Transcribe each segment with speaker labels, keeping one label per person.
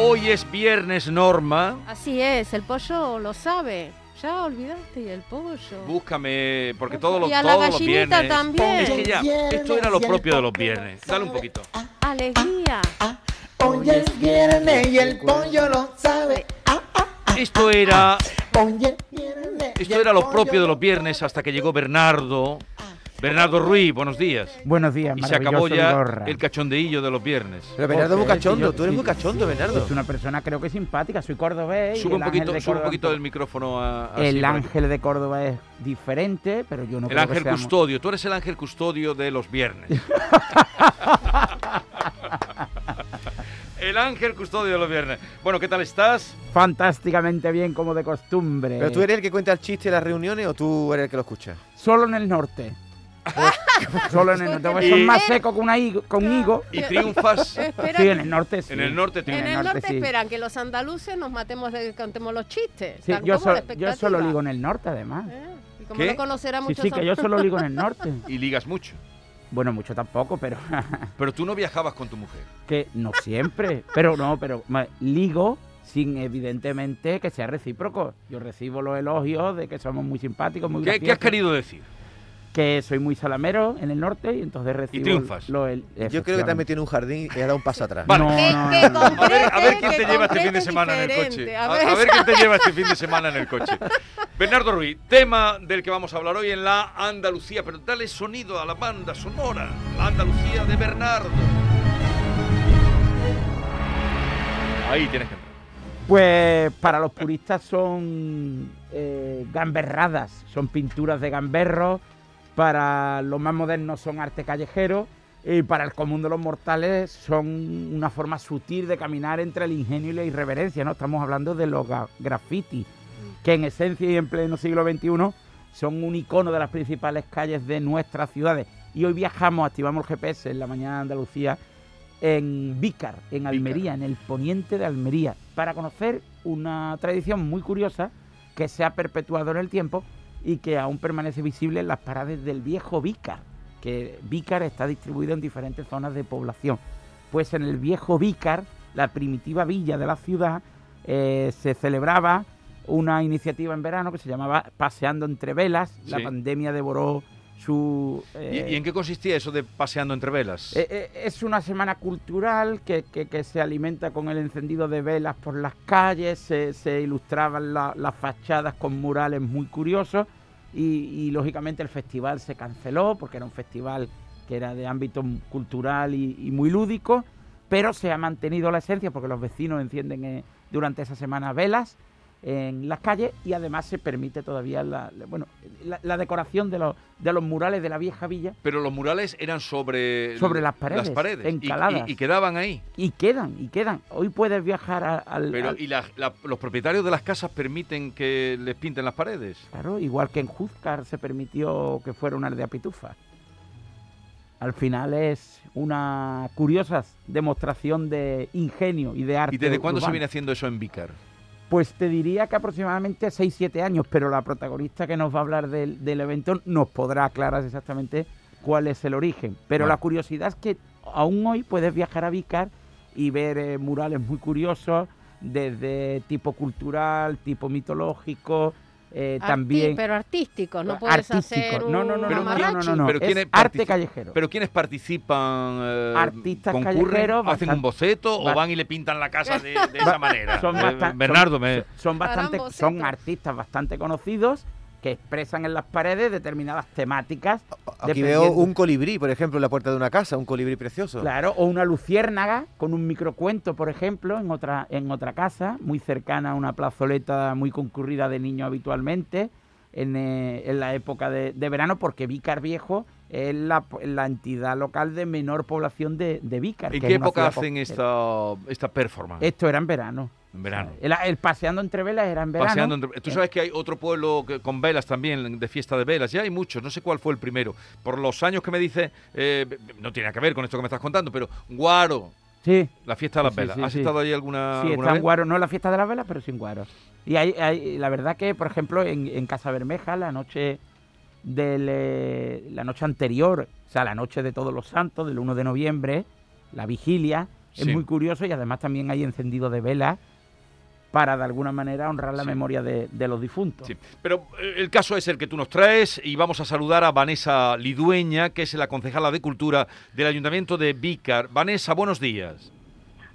Speaker 1: Hoy es viernes, Norma.
Speaker 2: Así es, el pollo lo sabe. Ya olvidaste y el pollo.
Speaker 1: Búscame, porque todos los,
Speaker 2: Y a la
Speaker 1: los viernes.
Speaker 2: también.
Speaker 1: Es que ya, esto era lo propio de los viernes. Dale un poquito.
Speaker 2: Alegría.
Speaker 3: Hoy es viernes y el pollo lo sabe.
Speaker 1: Esto era,
Speaker 3: hoy es viernes. y
Speaker 1: esto
Speaker 3: el
Speaker 1: era lo propio de
Speaker 3: lo
Speaker 1: los viernes hasta que llegó Bernardo. Bernardo Ruiz, buenos días.
Speaker 4: Buenos días,
Speaker 1: Y se acabó ya
Speaker 4: Vigorra.
Speaker 1: el cachondeillo de los viernes.
Speaker 3: Pero Bernardo es muy cachondo,
Speaker 4: yo-
Speaker 3: tú eres
Speaker 4: sí,
Speaker 3: muy cachondo, Bernardo.
Speaker 4: Es una persona creo que simpática, soy cordobés. y
Speaker 1: Sube un poquito,
Speaker 4: de
Speaker 1: sube un poquito del micrófono a,
Speaker 4: El ángel de Córdoba es diferente, pero yo no
Speaker 1: El
Speaker 4: creo que
Speaker 1: ángel
Speaker 4: seamos-
Speaker 1: custodio, tú eres el ángel custodio de los viernes. el ángel custodio de los viernes. Bueno, ¿qué tal estás?
Speaker 4: Fantásticamente bien, como de costumbre.
Speaker 3: ¿Pero tú eres el que cuenta el chiste en las reuniones o tú eres el que lo escucha?
Speaker 4: Solo en el norte. Solo en el norte. porque Son más secos que una higo, con higo.
Speaker 1: Y triunfas
Speaker 4: Sí, en el norte sí.
Speaker 1: en el norte.
Speaker 2: en
Speaker 1: triunfas.
Speaker 2: el norte
Speaker 4: sí.
Speaker 2: esperan que los andaluces nos matemos de que contemos los chistes.
Speaker 4: Sí, yo, so- solo digo en el norte, además.
Speaker 2: Eh, Y como
Speaker 1: ¿Qué?
Speaker 2: no conocerá
Speaker 4: Sí,
Speaker 2: mucho
Speaker 4: sí, que yo solo digo en el norte.
Speaker 1: Y ligas mucho.
Speaker 4: Bueno, mucho tampoco, pero
Speaker 1: Pero tú no viajabas con tu mujer.
Speaker 4: que no siempre. Pero no, pero ligo sin evidentemente que sea recíproco. Yo recibo los elogios de que somos muy simpáticos, muy
Speaker 1: ¿Qué, qué has querido decir?
Speaker 4: Que soy muy salamero en el norte y entonces recibo...
Speaker 1: triunfas.
Speaker 4: lo- el-
Speaker 3: Yo creo que te has
Speaker 4: efectivamente.
Speaker 3: metido en un jardín y has dado un paso atrás.
Speaker 1: Vale.
Speaker 4: No,
Speaker 2: Que-
Speaker 4: no,
Speaker 2: que
Speaker 4: no, no.
Speaker 1: A ver, a ver quién te lleva este fin de semana en el coche. A,
Speaker 2: a
Speaker 1: a
Speaker 2: ver.
Speaker 1: ver quién te lleva este fin de semana en el coche. Bernardo Ruiz, tema del que vamos a hablar hoy en la Andalucía, pero dale sonido a la banda sonora. La Andalucía de Bernardo. Ahí tienes que entrar.
Speaker 4: Pues para los puristas son eh, gamberradas, son pinturas de gamberros, para los más modernos son arte callejero y para el común de los mortales son una forma sutil de caminar entre el ingenio y la irreverencia, ¿no? Estamos hablando de los graffiti, que en esencia y en pleno siglo XXI son un icono de las principales calles de nuestras ciudades. Y hoy viajamos, activamos el GPS en la mañana de Andalucía en Vícar, en Almería, en el poniente de Almería, para conocer una tradición muy curiosa que se ha perpetuado en el tiempo y que aún permanece visible en las paradas del viejo Vícar, que Vícar está distribuido en diferentes zonas de población. Pues en el viejo Vícar, la primitiva villa de la ciudad, eh, se celebraba una iniciativa en verano que se llamaba Paseando entre Velas. La pandemia devoró su...
Speaker 1: ¿Y,
Speaker 4: eh,
Speaker 1: y en qué consistía eso de paseando entre velas?
Speaker 4: eh, eh, es una semana cultural que, que- que se alimenta con el encendido de velas por las calles, se, se ilustraban la- las fachadas con murales muy curiosos y, y, lógicamente el festival se canceló porque era un festival que era de ámbito cultural y, y muy lúdico, pero se ha mantenido la esencia porque los vecinos encienden eh, durante esa semana velas en las calles y además se permite todavía la, la- bueno, la, la decoración de los, de los murales de la vieja villa
Speaker 1: Pero los murales eran sobre...
Speaker 4: Sobre las paredes,
Speaker 1: Las paredes.
Speaker 4: encaladas.
Speaker 1: Y, y quedaban ahí.
Speaker 4: y quedan, y quedan. Hoy puedes viajar a- al,
Speaker 1: Pero,
Speaker 4: al-
Speaker 1: ¿y la- los propietarios de las casas permiten que les pinten las paredes?
Speaker 4: Claro, igual que en Juzcar se permitió que fuera una aldea pitufa. Al final es una curiosa demostración de ingenio y de arte.
Speaker 1: ¿Y desde cuándo se viene haciendo eso en Vícar?
Speaker 4: Pues te diría que aproximadamente 6-7 años, pero la protagonista que nos va a hablar del, del evento nos podrá aclarar exactamente cuál es el origen. Pero
Speaker 1: Bueno.
Speaker 4: la curiosidad es que aún hoy puedes viajar a Vícar y ver eh, murales muy curiosos, desde tipo cultural, tipo mitológico, eh,
Speaker 2: Arti-
Speaker 4: también
Speaker 2: Pero artísticos, no puedes
Speaker 4: artístico.
Speaker 2: hacer un
Speaker 4: No, no, no,
Speaker 1: Pero
Speaker 4: no, no, no,
Speaker 1: Pero
Speaker 4: es
Speaker 1: ¿quiénes
Speaker 4: arte callejero.
Speaker 1: ¿Pero quiénes participan? eh,
Speaker 4: Artistas callejeros,
Speaker 1: ¿Hacen un
Speaker 4: bastan-
Speaker 1: boceto o van y le pintan la casa de, de esa manera?
Speaker 4: son
Speaker 1: Eh, Bernardo,
Speaker 4: son-
Speaker 1: me...
Speaker 4: son bastante son artistas bastante conocidos que expresan en las paredes determinadas temáticas
Speaker 3: Aquí veo un colibrí, por ejemplo, en la puerta de una casa, un colibrí precioso.
Speaker 4: Claro, o una luciérnaga con un microcuento, por ejemplo, en otra, en otra casa, muy cercana a una plazoleta muy concurrida de niños habitualmente, en, eh, en la época de, de verano, porque Vícar Viejo es la, la entidad local de menor población de, de Vícar.
Speaker 1: ¿En qué época hacen esta, esta performance?
Speaker 4: Esto era en verano.
Speaker 1: En verano.
Speaker 4: El, el paseando entre velas era en verano.
Speaker 1: Paseando entre- Tú sabes que hay otro pueblo que- con velas también, de fiesta de velas. Ya hay muchos, no sé cuál fue el primero. Por los años que me dice, eh, no tiene que ver con esto que me estás contando, pero Guaro,
Speaker 4: Sí,
Speaker 1: la fiesta de las
Speaker 4: Sí,
Speaker 1: velas.
Speaker 4: sí,
Speaker 1: ¿Has estado ahí alguna,
Speaker 4: sí,
Speaker 1: alguna
Speaker 4: está en
Speaker 1: vez?
Speaker 4: Guaro, no la fiesta de las velas, pero sin Guaro. Y hay, hay- la verdad que, por ejemplo, en, en Casa Bermeja, la noche del, eh, la noche anterior, o sea, la noche de Todos los Santos, del 1 de noviembre, la vigilia, es muy curioso y además también hay encendido de velas para de alguna manera honrar la
Speaker 1: Sí.
Speaker 4: memoria de, de los difuntos.
Speaker 1: Sí, pero eh, el caso es el que tú nos traes y vamos a saludar a Vanessa Lidueña, que es la concejala de Cultura del Ayuntamiento de Vícar. Vanessa, buenos días.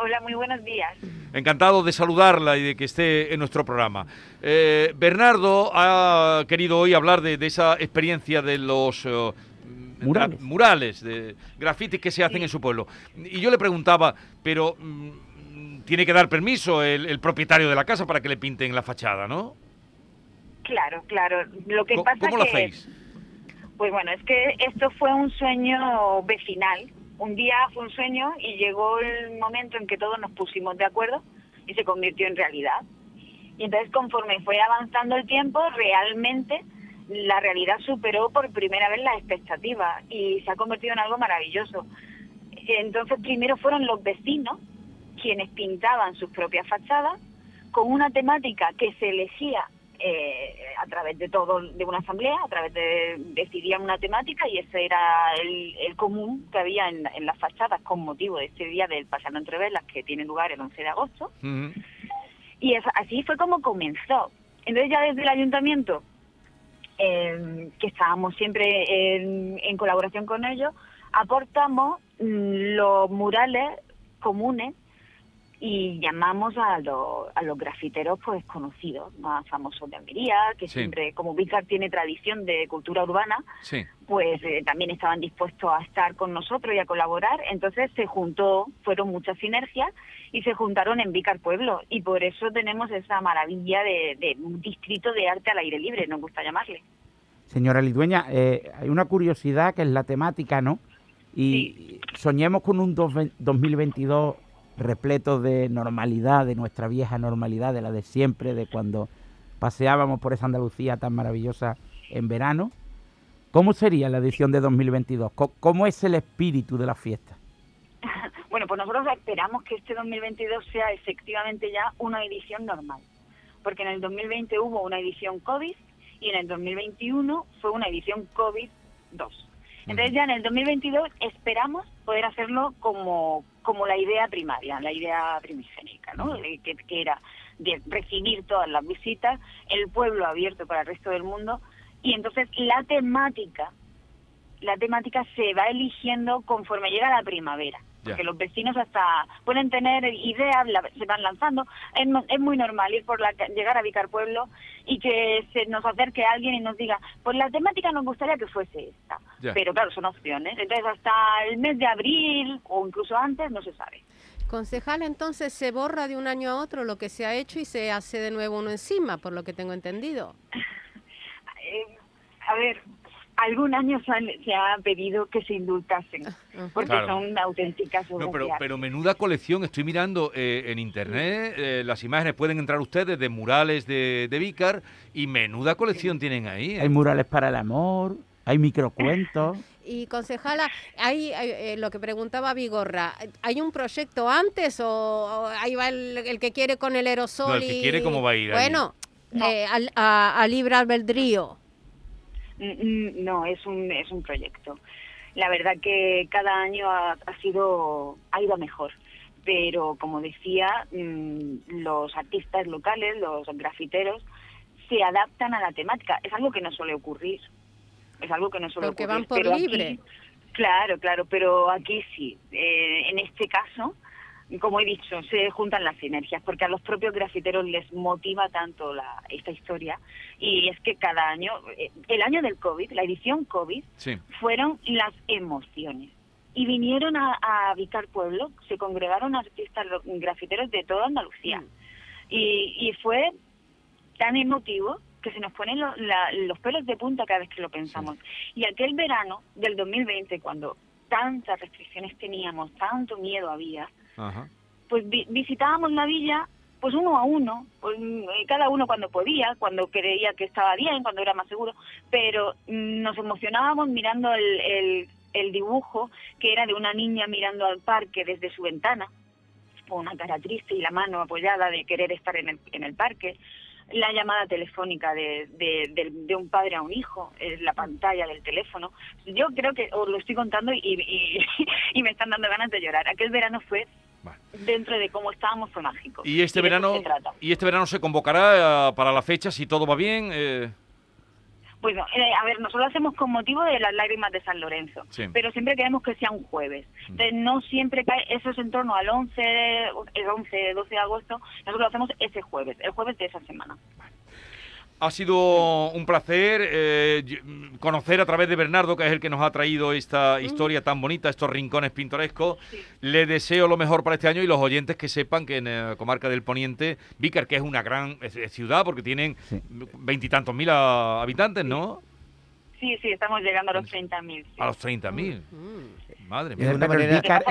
Speaker 5: Hola, muy buenos días.
Speaker 1: Encantado de saludarla y de que esté en nuestro programa. Eh, Bernardo ha querido hoy hablar de, de esa experiencia de los eh,
Speaker 4: Murales.
Speaker 1: murales, de grafitis que se hacen en su pueblo. Y yo le preguntaba, pero mm, tiene que dar permiso el, el propietario de la casa para que le pinten la fachada, ¿no?
Speaker 5: Claro, claro. Lo que
Speaker 1: Co-
Speaker 5: pasa
Speaker 1: ¿Cómo lo
Speaker 5: que,
Speaker 1: hacéis?
Speaker 5: pues bueno, es que esto fue un sueño vecinal. Un día fue un sueño y llegó el momento en que todos nos pusimos de acuerdo y se convirtió en realidad. Y entonces conforme fue avanzando el tiempo, realmente la realidad superó por primera vez las expectativas y se ha convertido en algo maravilloso. Entonces primero fueron los vecinos quienes pintaban sus propias fachadas con una temática que se elegía eh, a través de todo, de una asamblea, a través de decidían una temática y ese era el, el común que había en, en las fachadas con motivo de este día del Pasando entre Velas que tiene lugar el 11 de agosto. Y es- así fue como comenzó. Entonces ya desde el ayuntamiento, eh, que estábamos siempre en, en colaboración con ellos, aportamos mm, los murales comunes y llamamos a, los- a los grafiteros pues conocidos, más famosos de Almería, que
Speaker 1: Sí.
Speaker 5: siempre, como Vícar tiene tradición de cultura urbana,
Speaker 1: Sí.
Speaker 5: pues eh, también estaban dispuestos a estar con nosotros y a colaborar. Entonces se juntó, fueron muchas sinergias y se juntaron en Vícar Pueblo. Y por eso tenemos esa maravilla de, de un distrito de arte al aire libre, nos gusta llamarle.
Speaker 4: Señora Lidueña, eh, hay una curiosidad que es la temática, ¿no? Y soñemos con un dos- 2022 repleto de normalidad, de nuestra vieja normalidad, de la de siempre, de cuando paseábamos por esa Andalucía tan maravillosa en verano. ¿Cómo sería la edición de 2022? Co- ¿Cómo es el espíritu de la fiesta?
Speaker 5: Bueno, pues nosotros esperamos que este 2022 sea efectivamente ya una edición normal. Porque en el 2020 hubo una edición COVID y en el 2021 fue una edición COVID-2. Entonces ya en el 2022 esperamos poder hacerlo como, como la idea primaria, la idea primigénica, ¿no? De que, que era de recibir todas las visitas, el pueblo abierto para el resto del mundo y entonces la temática la temática se va eligiendo conforme llega la primavera. Porque los vecinos hasta pueden tener ideas, la- se van lanzando. Es, no- es muy normal ir por la ca- llegar a Vicar Pueblo y que se nos acerque alguien y nos diga, pues la temática nos gustaría que fuese esta.
Speaker 1: Ya.
Speaker 5: Pero claro, son opciones. Entonces hasta el mes de abril o incluso antes no se sabe.
Speaker 2: Concejal, entonces se borra de un año a otro lo que se ha hecho y se hace de nuevo uno encima, por lo que tengo entendido.
Speaker 5: Eh, a ver, algún año se, han- se ha pedido que se indultasen, porque
Speaker 1: Claro.
Speaker 5: son auténticas obras
Speaker 1: No, pero, menuda colección. Estoy mirando eh, en internet eh, las imágenes. Pueden entrar ustedes de murales de, de Vícar y menuda colección tienen ahí. ¿eh?
Speaker 4: Hay murales para el amor, hay microcuentos.
Speaker 2: Y concejala, hay, hay, eh, lo que preguntaba Vigorra, ¿hay un proyecto antes o, o ahí va el, el que quiere con el aerosol?
Speaker 1: No, el que
Speaker 2: y-
Speaker 1: quiere, ¿cómo va a ir?
Speaker 2: Bueno,
Speaker 5: No.
Speaker 2: eh, al- a, a libre albedrío.
Speaker 5: Mm, mm, No, es un, es un proyecto. La verdad que cada año ha, ha sido ha ido mejor, pero como decía, mm, los artistas locales, los grafiteros, se adaptan a la temática. Es algo que no suele ocurrir. Es algo que no suele
Speaker 2: Porque
Speaker 5: ocurrir.
Speaker 2: van por
Speaker 5: pero aquí-
Speaker 2: libre.
Speaker 5: claro, claro, pero aquí sí. Eh, en este caso, como he dicho, se juntan las sinergias, porque a los propios grafiteros les motiva tanto la, esta historia. Y es que cada año, eh, el año del COVID, la edición COVID,
Speaker 1: Sí.
Speaker 5: fueron las emociones. Y vinieron a, a Vicar Pueblo, se congregaron artistas grafiteros de toda Andalucía. Y, y fue tan emotivo que se nos ponen lo- la- los pelos de punta cada vez que lo pensamos. Y aquel verano del 2020, cuando tantas restricciones teníamos, tanto miedo había,
Speaker 1: Ajá.
Speaker 5: pues vi- visitábamos la villa pues uno a uno, pues, mm, cada uno cuando podía, cuando creía que estaba bien, cuando era más seguro, pero nos emocionábamos mirando el, el, el dibujo que era de una niña mirando al parque desde su ventana, con una cara triste y la mano apoyada de querer estar en el, en el parque, la llamada telefónica de, un padre a un hijo, en la pantalla del teléfono. Yo creo que os lo estoy contando y me están dando ganas de llorar. Aquel verano fue Dentro de cómo estábamos fue mágico.
Speaker 1: Y este verano y este verano se convocará eh, para la fecha si todo va bien. eh,
Speaker 5: Bueno, eh, a ver, nosotros lo hacemos con motivo de las lágrimas de San Lorenzo,
Speaker 1: Sí.
Speaker 5: pero siempre queremos que sea un jueves. Entonces, no siempre cae, eso es en torno al 11, el 11, 12 de agosto, nosotros lo hacemos ese jueves, el jueves de esa semana.
Speaker 1: Ha sido un placer eh, mm, conocer a través de Bernardo, que es el que nos ha traído esta historia tan bonita, estos rincones pintorescos.
Speaker 5: Sí.
Speaker 1: Le deseo lo mejor para este año y los oyentes que sepan que en la comarca del Poniente, Vícar, que es una gran eh, ciudad, porque tienen
Speaker 4: Sí.
Speaker 1: veintitantos mil ah, habitantes, ¿no?
Speaker 5: Sí, sí, estamos llegando a los 30.000. sí.
Speaker 1: A los 30.000.
Speaker 2: Mm.
Speaker 1: Madre
Speaker 6: De
Speaker 1: mía.
Speaker 4: Pero el
Speaker 6: manera-
Speaker 4: el Vícar,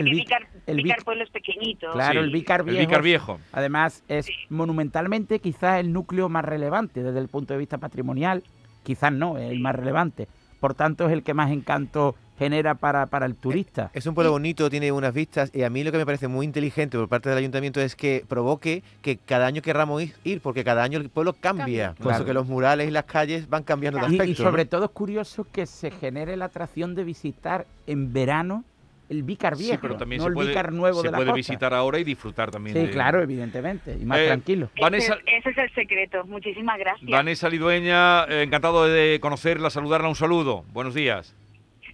Speaker 4: el
Speaker 5: Vícar
Speaker 4: Víc-
Speaker 5: pueblo es pequeñito.
Speaker 4: Claro,
Speaker 1: Sí,
Speaker 4: el Vícar
Speaker 1: el
Speaker 4: Viejo.
Speaker 1: Viejo.
Speaker 4: Además, es
Speaker 5: Sí.
Speaker 4: monumentalmente quizás el núcleo más relevante desde el punto de vista patrimonial. Quizás no, es el más relevante. Por tanto, es el que más encanto genera para, para el turista.
Speaker 6: Es un pueblo bonito, tiene unas vistas y a mí lo que me parece muy inteligente por parte del ayuntamiento es que provoque que cada año querramos ir- ir, porque cada año el pueblo cambia.
Speaker 2: Cambia.
Speaker 6: Por
Speaker 4: Claro.
Speaker 6: eso que los murales y las calles van cambiando de aspecto.
Speaker 4: y sobre todo es curioso que se genere la atracción de visitar en verano el Vícar Viejo,
Speaker 1: Sí, pero también
Speaker 4: no
Speaker 1: se
Speaker 4: el
Speaker 1: puede,
Speaker 4: Vícar Nuevo
Speaker 1: se
Speaker 4: de la
Speaker 1: puede
Speaker 4: costa.
Speaker 1: visitar ahora y disfrutar también.
Speaker 4: Sí,
Speaker 1: de-
Speaker 4: claro, evidentemente, y más
Speaker 1: Eh,
Speaker 4: tranquilo.
Speaker 1: Vanessa,
Speaker 5: Ese, ese es el secreto. Muchísimas gracias.
Speaker 1: Vanessa Lidueña, eh, encantado de conocerla, saludarla, un saludo. Buenos días.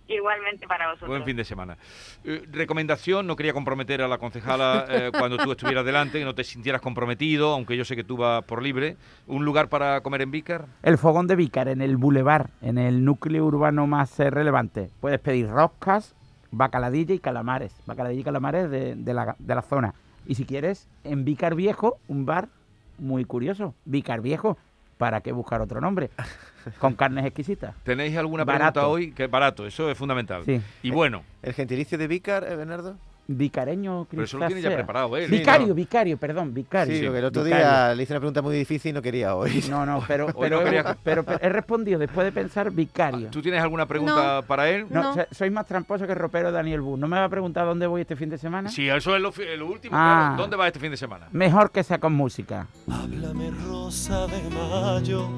Speaker 5: Igualmente para vosotros.
Speaker 1: Buen fin de semana. Eh, recomendación, no quería comprometer a la concejala eh, cuando tú estuvieras delante, que no te sintieras comprometido, aunque yo sé que tú vas por libre. ¿Un lugar para comer en Vícar?
Speaker 4: El fogón de Vícar en el bulevar, en el núcleo urbano más eh, relevante. Puedes pedir roscas, bacaladilla y calamares. Bacaladilla y calamares de, de la, de la zona. Y si quieres, en Vícar Viejo, un bar muy curioso. Vícar Viejo, ¿para qué buscar otro nombre? Con carnes exquisitas.
Speaker 1: ¿Tenéis alguna
Speaker 4: Barato.
Speaker 1: pregunta hoy? Que barato, eso es fundamental.
Speaker 4: Sí.
Speaker 1: Y bueno,
Speaker 6: ¿El gentilicio de Vícar, eh, Bernardo?
Speaker 4: Vicareño,
Speaker 1: pero eso lo tiene ya preparado él.
Speaker 4: Vicario,
Speaker 1: ¿no?
Speaker 4: vicario, perdón, vicario.
Speaker 6: Sí, porque el otro
Speaker 4: Vicario.
Speaker 6: día le hice una pregunta muy difícil y no quería hoy.
Speaker 4: No, no, pero, pero,
Speaker 1: no
Speaker 4: he,
Speaker 1: quería-
Speaker 4: pero- pero he respondido después de pensar vicario.
Speaker 1: ¿Tú tienes alguna pregunta para él?
Speaker 4: No,
Speaker 2: No.
Speaker 4: so- soy más tramposo que el ropero Daniel Bu. ¿No me va a preguntar dónde voy este fin de semana?
Speaker 1: Sí, eso es lo, último.
Speaker 4: Ah.
Speaker 1: claro. ¿Dónde vas este fin de semana?
Speaker 4: Mejor que sea con música.
Speaker 7: Háblame rosa de mayo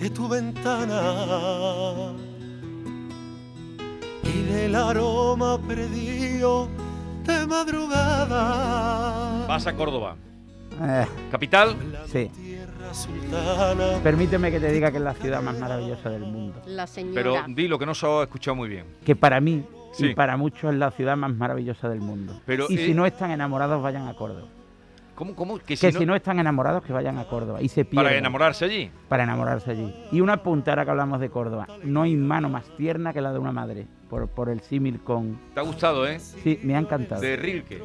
Speaker 7: de tu ventana y del aroma perdido de madrugada.
Speaker 1: Vas a Córdoba.
Speaker 4: Eh,
Speaker 1: Capital,
Speaker 4: sí. Permíteme que te diga que es la ciudad más maravillosa del mundo.
Speaker 2: La señora.
Speaker 1: pero di lo que no se ha escuchado muy bien.
Speaker 4: Que para mí
Speaker 1: Sí.
Speaker 4: y para muchos es la ciudad más maravillosa del mundo.
Speaker 1: Pero,
Speaker 4: y
Speaker 1: eh,
Speaker 4: si no están enamorados, vayan a Córdoba.
Speaker 1: ¿Cómo? cómo? Que
Speaker 4: Que
Speaker 1: si
Speaker 4: si
Speaker 1: no,
Speaker 4: están enamorados, que vayan a Córdoba. Y se pierdan.
Speaker 1: para enamorarse allí.
Speaker 4: Para enamorarse allí. Y una punta, ahora que hablamos de Córdoba. No hay mano más tierna que la de una madre. Por, por el símil con...
Speaker 1: Te ha gustado, ¿eh?
Speaker 4: Sí, me ha encantado.
Speaker 1: De Rilke.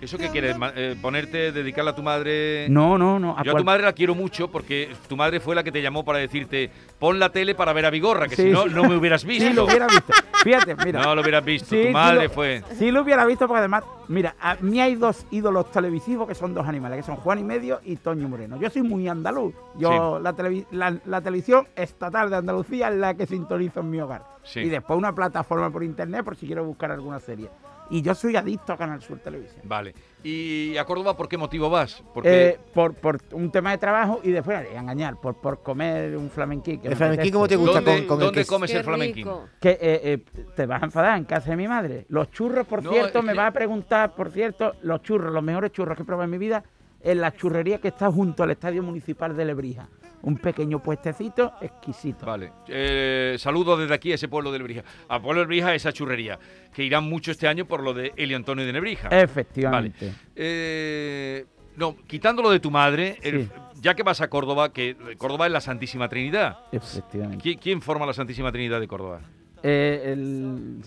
Speaker 1: ¿Eso qué quieres? Eh, ¿Ponerte, dedicarla a tu madre?
Speaker 4: No, no, no.
Speaker 1: Yo a tu madre la quiero mucho porque tu madre fue la que te llamó para decirte pon la tele para ver a Vigorra, que
Speaker 4: Sí,
Speaker 1: si no,
Speaker 4: sí.
Speaker 1: no me hubieras visto.
Speaker 4: Sí, lo hubiera visto. Fíjate, mira.
Speaker 1: No lo hubieras visto.
Speaker 4: Sí,
Speaker 1: tu madre
Speaker 4: lo-
Speaker 1: fue.
Speaker 4: Sí lo hubiera visto porque además, mira, a mí hay dos ídolos televisivos que son dos animales, que son Juan y Medio y Toño Moreno. Yo soy muy andaluz. Yo la, televi- la, la televisión estatal de Andalucía es la que sintonizo en mi hogar. Y después una plataforma por internet por si quiero buscar alguna serie. Y yo soy adicto a Canal Sur Televisión.
Speaker 1: Vale. ¿Y a Córdoba por qué motivo vas? Porque
Speaker 4: Eh, por, por un tema de trabajo y después, a engañar, por, por comer un flamenquín. que
Speaker 6: ¿El
Speaker 4: me
Speaker 6: flamenquín cómo te gusta
Speaker 1: ¿dónde,
Speaker 6: con, con el
Speaker 1: dónde comes el flamenquín?
Speaker 4: Que eh, eh, te vas a enfadar en casa de mi madre. Los churros, por
Speaker 1: No,
Speaker 4: cierto, me
Speaker 1: que-
Speaker 4: va a preguntar, por cierto, los churros, los mejores churros que he probado en mi vida, en la churrería que está junto al Estadio Municipal de Lebrija. Un pequeño puestecito exquisito.
Speaker 1: Vale. Eh, saludos desde aquí a ese pueblo de Lebrija. Al pueblo de Lebrija, esa churrería, que irán mucho este año por lo de Elio Antonio de Nebrija.
Speaker 4: Efectivamente.
Speaker 1: Eh, no, quitándolo de tu madre, el- ya que vas a Córdoba, que Córdoba es la Santísima Trinidad.
Speaker 4: Efectivamente.
Speaker 1: ¿Qui- ¿Quién forma la Santísima Trinidad de Córdoba?
Speaker 4: Eh, el,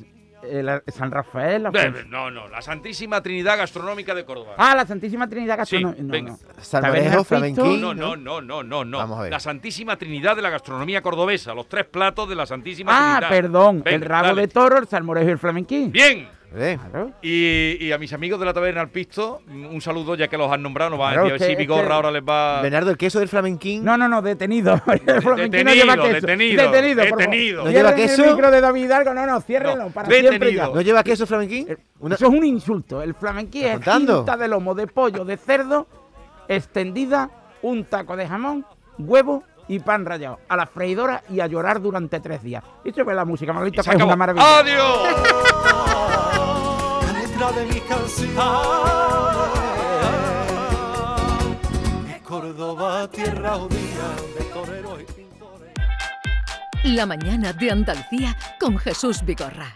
Speaker 4: el San Rafael. la
Speaker 1: Eh, No, no, la Santísima Trinidad Gastronómica de Córdoba.
Speaker 4: Ah, la Santísima Trinidad
Speaker 1: Sí,
Speaker 4: Gastronómica. no,
Speaker 1: venga.
Speaker 4: no.
Speaker 6: Salmorejo,
Speaker 4: ¿Taberna
Speaker 6: flamenquín.
Speaker 1: no, no, no, no, no, no.
Speaker 6: Vamos a ver.
Speaker 1: La Santísima Trinidad de la gastronomía cordobesa, los tres platos de la Santísima
Speaker 4: Ah,
Speaker 1: Trinidad.
Speaker 4: perdón. el rabo
Speaker 1: dale.
Speaker 4: de toro, el salmorejo y el flamenquín.
Speaker 1: Bien.
Speaker 6: Eh,
Speaker 4: Claro.
Speaker 1: Y, y a mis amigos de la taberna al pisto, un saludo ya que los han nombrado, nos van
Speaker 4: Claro,
Speaker 1: a decir si Vigorra
Speaker 4: es que-
Speaker 1: ahora les va...
Speaker 6: Bernardo, el queso del flamenquín.
Speaker 4: No, no, no, detenido. El flamenquín no
Speaker 1: detenido,
Speaker 4: lleva queso.
Speaker 1: detenido,
Speaker 4: detenido.
Speaker 1: detenido.
Speaker 6: ¿No lleva queso?
Speaker 4: El micro de David Hidalgo. No, no, ciérrenlo.
Speaker 1: No,
Speaker 4: para
Speaker 1: detenido.
Speaker 4: siempre ya.
Speaker 6: ¿No lleva queso flamenquín? Una-
Speaker 4: Eso es un insulto. El flamenquín es cinta de lomo de pollo, de cerdo, extendida, un taco de jamón, huevo y pan rallado. A la freidora y a llorar durante tres días. Y es la música, Manolito, que es una maravilla.
Speaker 1: ¡Adiós!
Speaker 7: de mis canciones. Córdoba, tierra judía de toreros y pintores.
Speaker 8: La mañana de Andalucía con Jesús Vigorra.